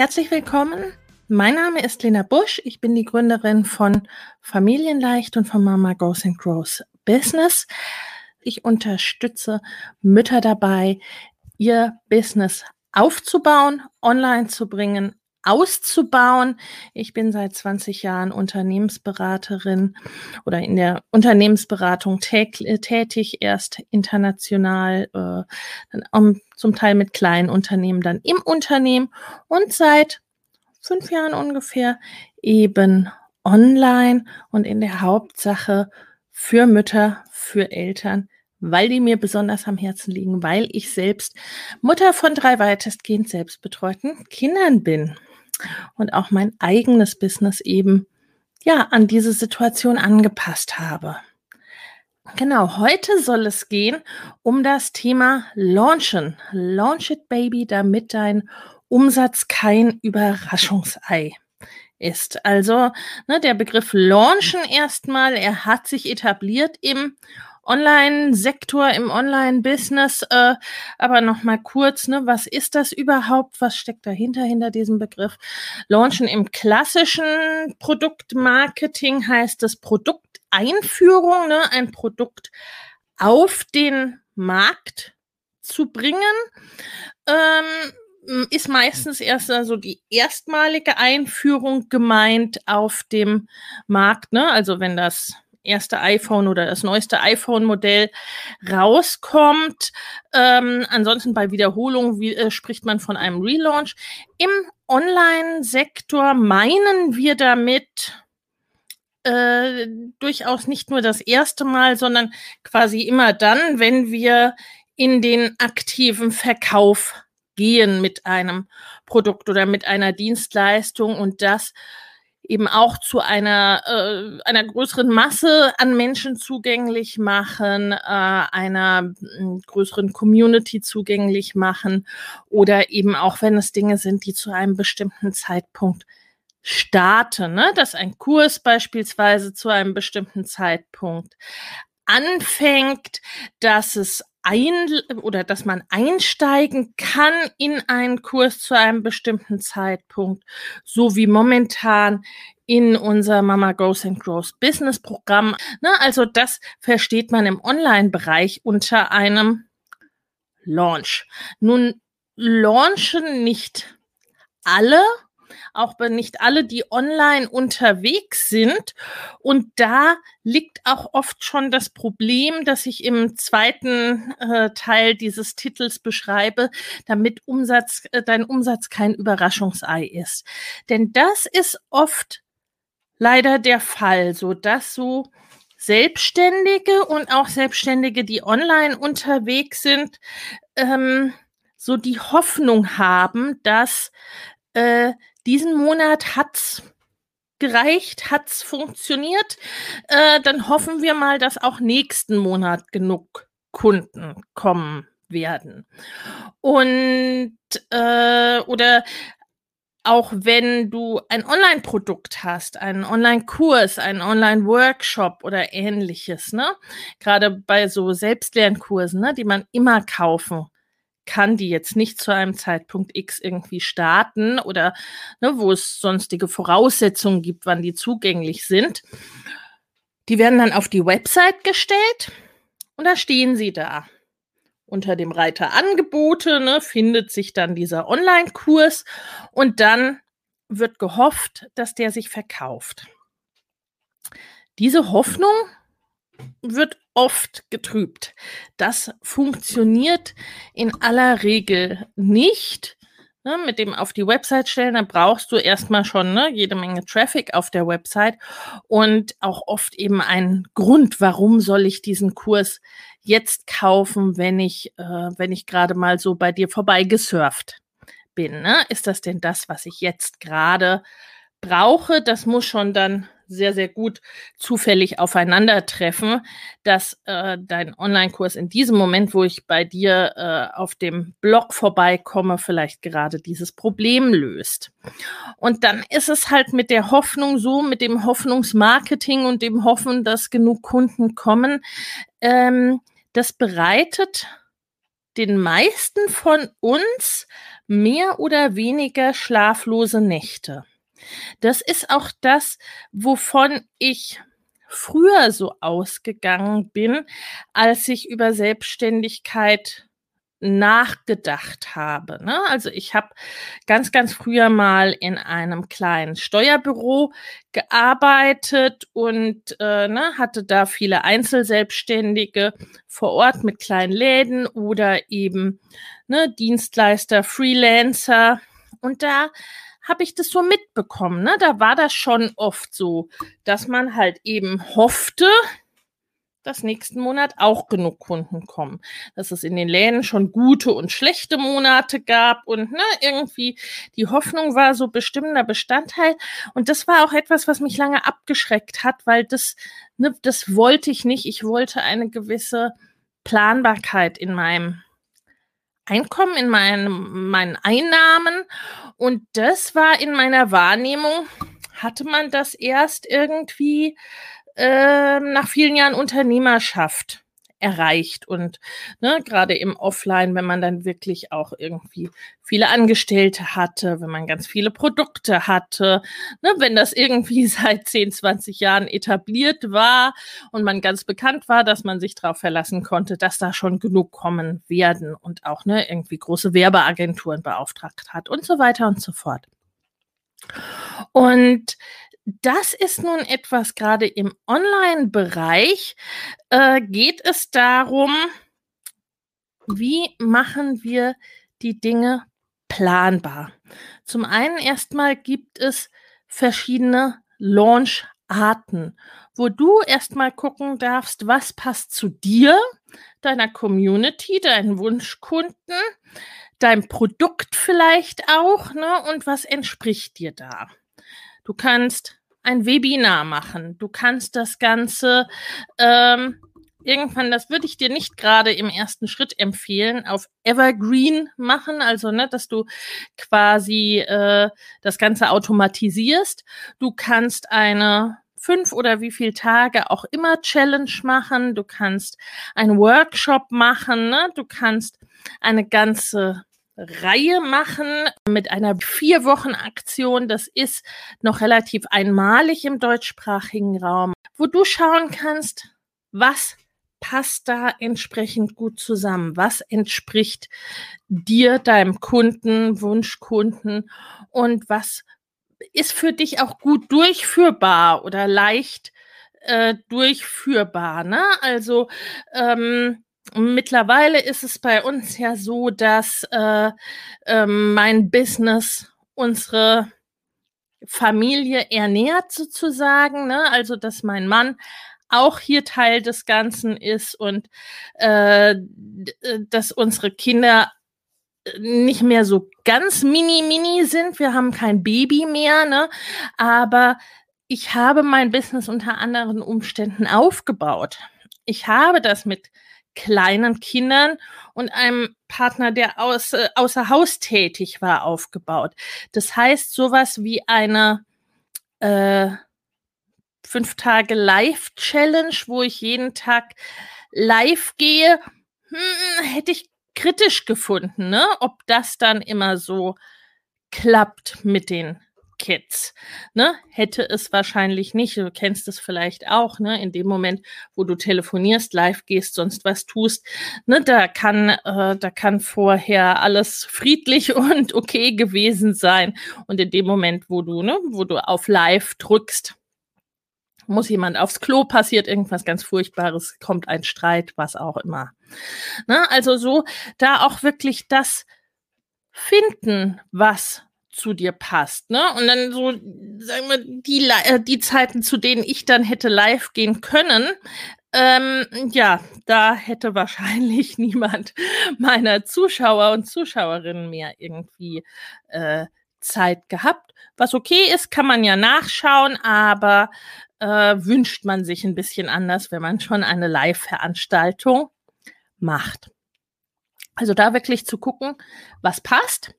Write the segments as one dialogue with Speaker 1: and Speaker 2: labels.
Speaker 1: Herzlich willkommen. Mein Name ist Lena Busch. Ich bin die Gründerin von Familienleicht und von Mama Goes and Grows Business. Ich unterstütze Mütter dabei, ihr Business aufzubauen, online zu bringen, auszubauen. Ich bin seit 20 Jahren Unternehmensberaterin oder in der Unternehmensberatung tätig, erst international, äh, um, zum Teil mit kleinen Unternehmen, dann im Unternehmen und seit fünf Jahren ungefähr eben online und in der Hauptsache für Mütter, für Eltern, weil die mir besonders am Herzen liegen, weil ich selbst Mutter von drei weitestgehend selbstbetreuten Kindern bin und auch mein eigenes Business eben ja an diese Situation angepasst habe. Genau, heute soll es gehen um das Thema Launchen. Launch it, Baby, damit dein Umsatz kein Überraschungsei ist. Also ne, der Begriff Launchen erstmal, er hat sich etabliert im Online-Sektor, im Online-Business. Äh, aber noch mal kurz, ne, was ist das überhaupt? Was steckt dahinter, hinter diesem Begriff? Launchen im klassischen Produktmarketing heißt das Produkteinführung, ne, ein Produkt auf den Markt zu bringen. Ähm, ist meistens erst also die erstmalige Einführung gemeint auf dem Markt, ne? Also wenn das erste iPhone oder das neueste iPhone-Modell rauskommt. Ähm, ansonsten bei Wiederholung wie, äh, spricht man von einem Relaunch. Im Online-Sektor meinen wir damit äh, durchaus nicht nur das erste Mal, sondern quasi immer dann, wenn wir in den aktiven Verkauf gehen mit einem Produkt oder mit einer Dienstleistung und das eben auch zu einer, äh, einer größeren Masse an Menschen zugänglich machen, äh, einer äh, größeren Community zugänglich machen oder eben auch, wenn es Dinge sind, die zu einem bestimmten Zeitpunkt starten, ne? dass ein Kurs beispielsweise zu einem bestimmten Zeitpunkt anfängt, dass es ein oder dass man einsteigen kann in einen Kurs zu einem bestimmten Zeitpunkt, so wie momentan in unser Mama Goes and Grows Business Programm. Ne, also das versteht man im Online-Bereich unter einem Launch. Nun launchen nicht alle auch wenn nicht alle, die online unterwegs sind. Und da liegt auch oft schon das Problem, das ich im zweiten äh, Teil dieses Titels beschreibe, damit Umsatz, äh, dein Umsatz kein Überraschungsei ist. Denn das ist oft leider der Fall, so dass so Selbstständige und auch Selbstständige, die online unterwegs sind, ähm, so die Hoffnung haben, dass äh, diesen Monat hat's gereicht, hat's funktioniert. Äh, dann hoffen wir mal, dass auch nächsten Monat genug Kunden kommen werden. Und äh, oder auch wenn du ein Online-Produkt hast, einen Online-Kurs, einen Online-Workshop oder ähnliches, ne? Gerade bei so Selbstlernkursen, ne, die man immer kaufen kann die jetzt nicht zu einem Zeitpunkt X irgendwie starten oder ne, wo es sonstige Voraussetzungen gibt, wann die zugänglich sind. Die werden dann auf die Website gestellt und da stehen sie da. unter dem Reiter Angebote, ne, findet sich dann dieser Online-Kurs und dann wird gehofft, dass der sich verkauft. Diese Hoffnung wird oft getrübt. Das funktioniert in aller Regel nicht. Ne, mit dem auf die Website stellen, da brauchst du erstmal schon ne, jede Menge Traffic auf der Website und auch oft eben einen Grund, warum soll ich diesen Kurs jetzt kaufen, wenn ich, äh, wenn ich gerade mal so bei dir vorbeigesurft bin. Ne? Ist das denn das, was ich jetzt gerade brauche? Das muss schon dann sehr, sehr gut zufällig aufeinandertreffen, dass äh, dein Online-Kurs in diesem Moment, wo ich bei dir äh, auf dem Blog vorbeikomme, vielleicht gerade dieses Problem löst. Und dann ist es halt mit der Hoffnung so, mit dem Hoffnungsmarketing und dem Hoffen, dass genug Kunden kommen, ähm, das bereitet den meisten von uns mehr oder weniger schlaflose Nächte. Das ist auch das, wovon ich früher so ausgegangen bin, als ich über Selbstständigkeit nachgedacht habe. Ne? Also ich habe ganz, ganz früher mal in einem kleinen Steuerbüro gearbeitet und äh, ne, hatte da viele Einzelselbstständige vor Ort mit kleinen Läden oder eben ne, Dienstleister, Freelancer. Und da habe ich das so mitbekommen. Ne? Da war das schon oft so, dass man halt eben hoffte, dass nächsten Monat auch genug Kunden kommen. Dass es in den Läden schon gute und schlechte Monate gab und ne, irgendwie die Hoffnung war so bestimmender Bestandteil. Und das war auch etwas, was mich lange abgeschreckt hat, weil das, ne, das wollte ich nicht. Ich wollte eine gewisse Planbarkeit in meinem Einkommen, in meinem, meinen Einnahmen. Und das war in meiner Wahrnehmung, hatte man das erst irgendwie äh, nach vielen Jahren Unternehmerschaft erreicht. Und ne, gerade im Offline, wenn man dann wirklich auch irgendwie viele Angestellte hatte, wenn man ganz viele Produkte hatte, ne, wenn das irgendwie seit 10, 20 Jahren etabliert war und man ganz bekannt war, dass man sich darauf verlassen konnte, dass da schon genug kommen werden und auch ne, irgendwie große Werbeagenturen beauftragt hat und so weiter und so fort. Und das ist nun etwas, gerade im Online-Bereich äh, geht es darum, wie machen wir die Dinge planbar. Zum einen erstmal gibt es verschiedene Launch-Arten, wo du erstmal gucken darfst, was passt zu dir, deiner Community, deinen Wunschkunden, deinem Produkt vielleicht auch, ne, und was entspricht dir da. Du kannst ein Webinar machen. Du kannst das Ganze ähm, irgendwann, das würde ich dir nicht gerade im ersten Schritt empfehlen, auf Evergreen machen, also ne, dass du quasi äh, das Ganze automatisierst. Du kannst eine fünf oder wie viel Tage auch immer Challenge machen. Du kannst einen Workshop machen. Ne? Du kannst eine ganze Reihe machen mit einer vier Wochen Aktion. Das ist noch relativ einmalig im deutschsprachigen Raum, wo du schauen kannst, was passt da entsprechend gut zusammen? Was entspricht dir, deinem Kunden, Wunschkunden und was ist für dich auch gut durchführbar oder leicht äh, durchführbar? Ne? Also ähm, mittlerweile ist es bei uns ja so, dass äh, äh, mein Business unsere Familie ernährt sozusagen, ne? also dass mein Mann auch hier Teil des Ganzen ist und äh, dass unsere Kinder nicht mehr so ganz mini mini sind. Wir haben kein Baby mehr, ne? Aber ich habe mein Business unter anderen Umständen aufgebaut. Ich habe das mit kleinen Kindern und einem Partner, der aus, äh, außer Haus tätig war, aufgebaut. Das heißt, sowas wie eine äh, fünf Tage Live-Challenge, wo ich jeden Tag live gehe, hm, hätte ich kritisch gefunden, ne? ob das dann immer so klappt mit den Tickets, ne, hätte es wahrscheinlich nicht. Du kennst es vielleicht auch, ne, in dem Moment, wo du telefonierst, live gehst, sonst was tust, ne, da kann, äh, da kann vorher alles friedlich und okay gewesen sein. Und in dem Moment, wo du, ne, wo du auf live drückst, muss jemand aufs Klo, passiert irgendwas ganz Furchtbares, kommt ein Streit, was auch immer. Ne, also so, da auch wirklich das finden, was zu dir passt, ne? Und dann so, sagen wir, die, äh, die Zeiten, zu denen ich dann hätte live gehen können, ähm, ja, da hätte wahrscheinlich niemand meiner Zuschauer und Zuschauerinnen mehr irgendwie äh, Zeit gehabt. Was okay ist, kann man ja nachschauen, aber äh, wünscht man sich ein bisschen anders, wenn man schon eine Live-Veranstaltung macht. Also da wirklich zu gucken, was passt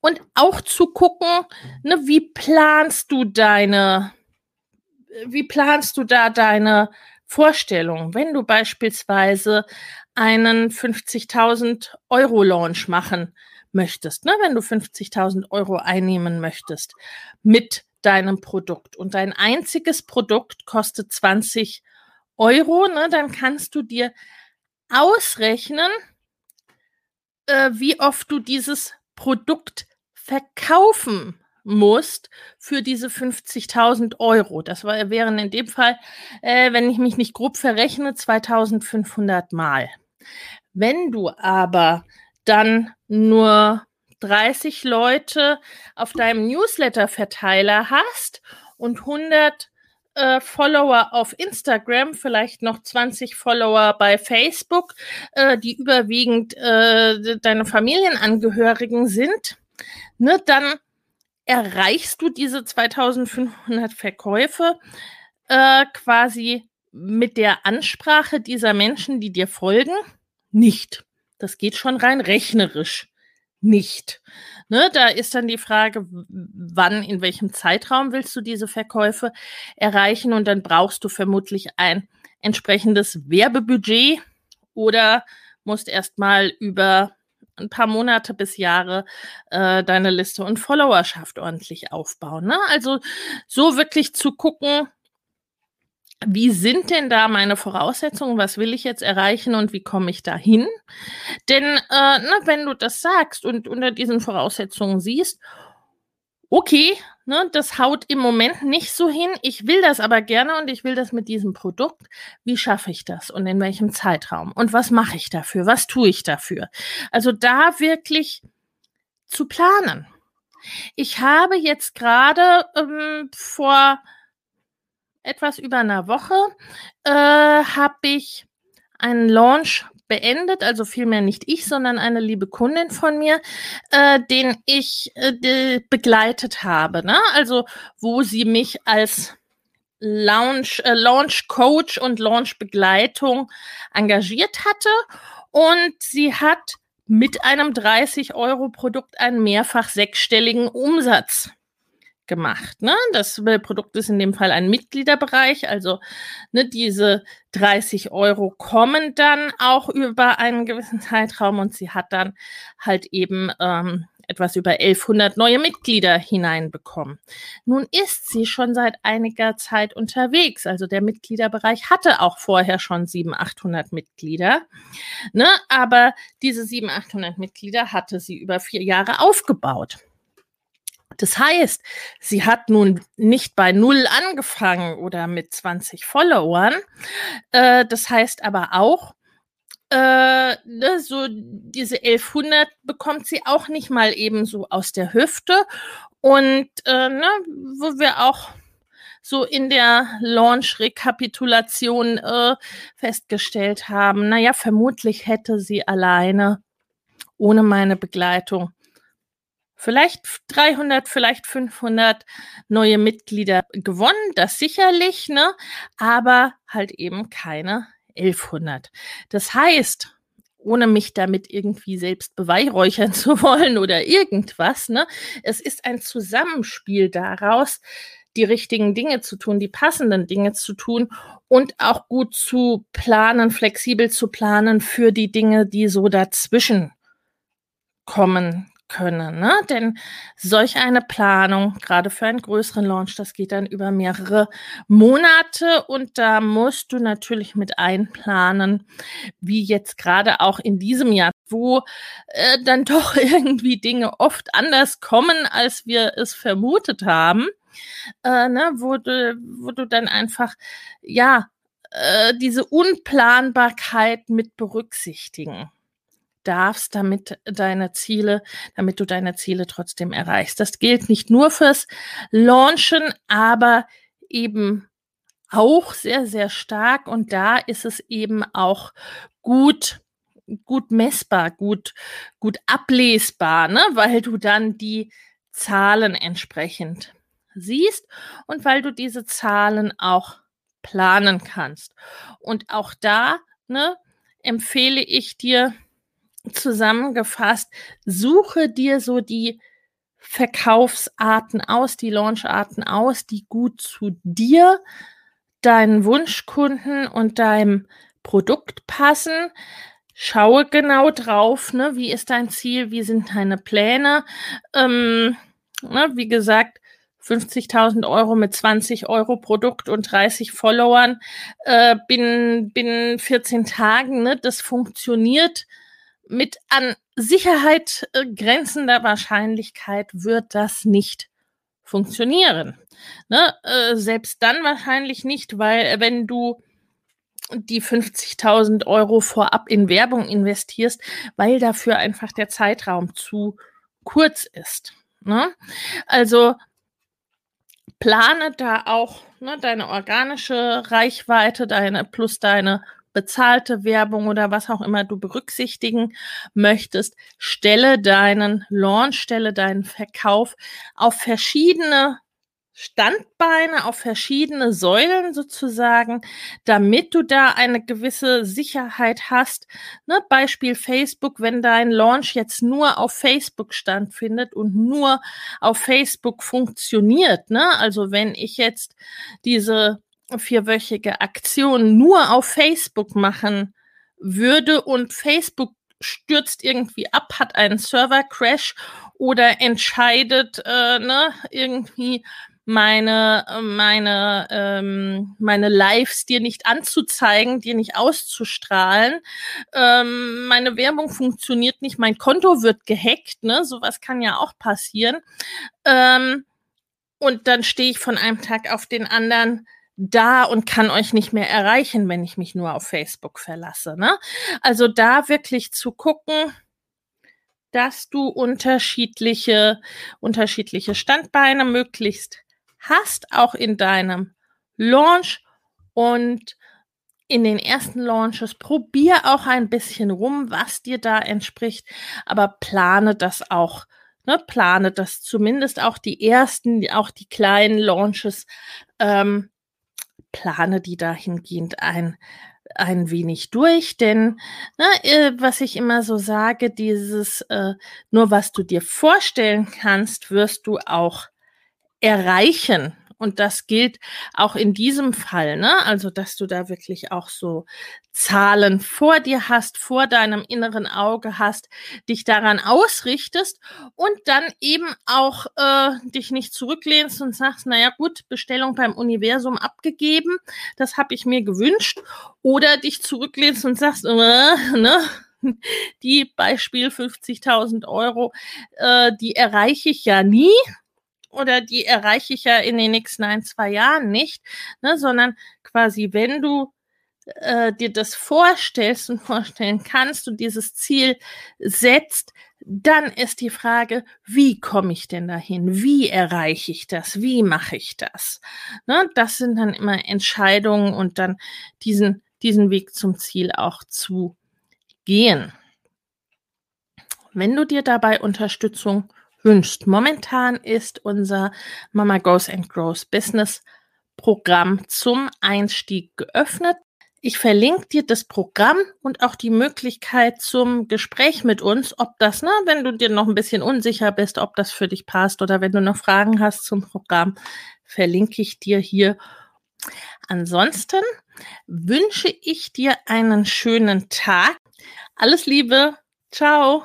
Speaker 1: und auch zu gucken, ne, wie planst du deine, wie planst du da deine Vorstellung, wenn du beispielsweise einen 50.000 Euro Launch machen möchtest, ne, wenn du 50.000 Euro einnehmen möchtest mit deinem Produkt und dein einziges Produkt kostet 20 Euro, ne, dann kannst du dir ausrechnen, äh, wie oft du dieses Produkt verkaufen musst für diese 50.000 Euro. Das wären in dem Fall, äh, wenn ich mich nicht grob verrechne, 2500 Mal. Wenn du aber dann nur 30 Leute auf deinem Newsletter-Verteiler hast und 100 äh, Follower auf Instagram, vielleicht noch 20 Follower bei Facebook, äh, die überwiegend äh, deine Familienangehörigen sind, ne, dann erreichst du diese 2500 Verkäufe äh, quasi mit der Ansprache dieser Menschen, die dir folgen, nicht. Das geht schon rein rechnerisch nicht. Ne, da ist dann die Frage, wann, in welchem Zeitraum willst du diese Verkäufe erreichen? Und dann brauchst du vermutlich ein entsprechendes Werbebudget oder musst erstmal über ein paar Monate bis Jahre äh, deine Liste und Followerschaft ordentlich aufbauen. Ne? Also so wirklich zu gucken, wie sind denn da meine Voraussetzungen? Was will ich jetzt erreichen und wie komme ich da hin? Denn äh, na, wenn du das sagst und unter diesen Voraussetzungen siehst, okay, ne, das haut im Moment nicht so hin, ich will das aber gerne und ich will das mit diesem Produkt. Wie schaffe ich das und in welchem Zeitraum? Und was mache ich dafür? Was tue ich dafür? Also da wirklich zu planen. Ich habe jetzt gerade ähm, vor etwas über einer Woche äh, habe ich einen Launch beendet, also vielmehr nicht ich, sondern eine liebe Kundin von mir, äh, den ich äh, begleitet habe. Ne? Also wo sie mich als Launch, äh, Launch Coach und Launch Begleitung engagiert hatte und sie hat mit einem 30 Euro Produkt einen mehrfach sechsstelligen Umsatz gemacht. Ne? Das Produkt ist in dem Fall ein Mitgliederbereich, also ne, diese 30 Euro kommen dann auch über einen gewissen Zeitraum und sie hat dann halt eben ähm, etwas über 1100 neue Mitglieder hineinbekommen. Nun ist sie schon seit einiger Zeit unterwegs. Also der Mitgliederbereich hatte auch vorher schon 700, 800 Mitglieder. Ne? Aber diese 700, 800 Mitglieder hatte sie über vier Jahre aufgebaut. Das heißt, sie hat nun nicht bei Null angefangen oder mit 20 Followern. Äh, das heißt aber auch, äh, ne, so diese 1100 bekommt sie auch nicht mal eben so aus der Hüfte. Und äh, ne, wo wir auch so in der Launch-Rekapitulation äh, festgestellt haben, naja, vermutlich hätte sie alleine ohne meine Begleitung vielleicht 300, vielleicht 500 neue Mitglieder gewonnen, das sicherlich, ne? Aber halt eben keine 1100. Das heißt, ohne mich damit irgendwie selbst beweihräuchern zu wollen oder irgendwas, ne? Es ist ein Zusammenspiel daraus, die richtigen Dinge zu tun, die passenden Dinge zu tun und auch gut zu planen, flexibel zu planen für die Dinge, die so dazwischen kommen können. Ne? Denn solch eine Planung, gerade für einen größeren Launch, das geht dann über mehrere Monate und da musst du natürlich mit einplanen, wie jetzt gerade auch in diesem Jahr, wo äh, dann doch irgendwie Dinge oft anders kommen, als wir es vermutet haben. Äh, ne, wo du, wo du dann einfach, ja, äh, diese Unplanbarkeit mit berücksichtigen darfst, damit deine Ziele, damit du deine Ziele trotzdem erreichst. Das gilt nicht nur fürs Launchen, aber eben auch sehr, sehr stark. Und da ist es eben auch gut, gut messbar, gut, gut ablesbar, ne? weil du dann die Zahlen entsprechend siehst und weil du diese Zahlen auch planen kannst. Und auch da ne, empfehle ich dir, zusammengefasst, suche dir so die Verkaufsarten aus, die Launcharten aus, die gut zu dir, deinen Wunschkunden und deinem Produkt passen. Schaue genau drauf, ne, wie ist dein Ziel, wie sind deine Pläne. Ähm, ne, wie gesagt, 50.000 Euro mit 20 Euro Produkt und 30 Followern äh, binnen, binnen 14 Tagen. Ne, das funktioniert mit an Sicherheit äh, grenzender Wahrscheinlichkeit wird das nicht funktionieren. Ne? Äh, selbst dann wahrscheinlich nicht, weil äh, wenn du die 50.000 Euro vorab in Werbung investierst, weil dafür einfach der Zeitraum zu kurz ist. Ne? Also plane da auch ne, deine organische Reichweite, deine plus deine bezahlte Werbung oder was auch immer du berücksichtigen möchtest, stelle deinen Launch, stelle deinen Verkauf auf verschiedene Standbeine, auf verschiedene Säulen sozusagen, damit du da eine gewisse Sicherheit hast. Ne, Beispiel Facebook, wenn dein Launch jetzt nur auf Facebook stattfindet und nur auf Facebook funktioniert, ne? also wenn ich jetzt diese vierwöchige Aktion nur auf Facebook machen würde und Facebook stürzt irgendwie ab, hat einen Server-Crash oder entscheidet äh, ne, irgendwie meine meine ähm, meine Lives dir nicht anzuzeigen, dir nicht auszustrahlen. Ähm, meine Werbung funktioniert nicht, mein Konto wird gehackt, ne? Sowas kann ja auch passieren. Ähm, und dann stehe ich von einem Tag auf den anderen da und kann euch nicht mehr erreichen, wenn ich mich nur auf Facebook verlasse. Ne? Also da wirklich zu gucken, dass du unterschiedliche, unterschiedliche Standbeine möglichst hast, auch in deinem Launch und in den ersten Launches probier auch ein bisschen rum, was dir da entspricht, aber plane das auch, ne, plane das zumindest auch die ersten, auch die kleinen Launches ähm, plane die dahingehend ein, ein wenig durch, denn ne, äh, was ich immer so sage, dieses äh, nur was du dir vorstellen kannst, wirst du auch erreichen. Und das gilt auch in diesem Fall, ne? Also, dass du da wirklich auch so Zahlen vor dir hast, vor deinem inneren Auge hast, dich daran ausrichtest und dann eben auch äh, dich nicht zurücklehnst und sagst, naja gut, Bestellung beim Universum abgegeben, das habe ich mir gewünscht. Oder dich zurücklehnst und sagst, äh, ne? Die Beispiel 50.000 Euro, äh, die erreiche ich ja nie oder die erreiche ich ja in den nächsten ein, zwei Jahren nicht, ne, sondern quasi, wenn du äh, dir das vorstellst und vorstellen kannst und dieses Ziel setzt, dann ist die Frage, wie komme ich denn dahin? Wie erreiche ich das? Wie mache ich das? Ne, das sind dann immer Entscheidungen und dann diesen, diesen Weg zum Ziel auch zu gehen. Wenn du dir dabei Unterstützung wünschst. Momentan ist unser Mama Goes and Grows Business Programm zum Einstieg geöffnet. Ich verlinke dir das Programm und auch die Möglichkeit zum Gespräch mit uns, ob das, ne, wenn du dir noch ein bisschen unsicher bist, ob das für dich passt oder wenn du noch Fragen hast zum Programm, verlinke ich dir hier. Ansonsten wünsche ich dir einen schönen Tag. Alles Liebe. Ciao.